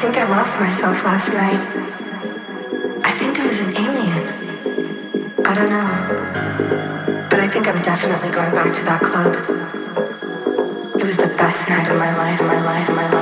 think I lost myself last night. I think I was an alien. I don't know. But I think I'm definitely going back to that club. It was the best night of my life, my life, my life,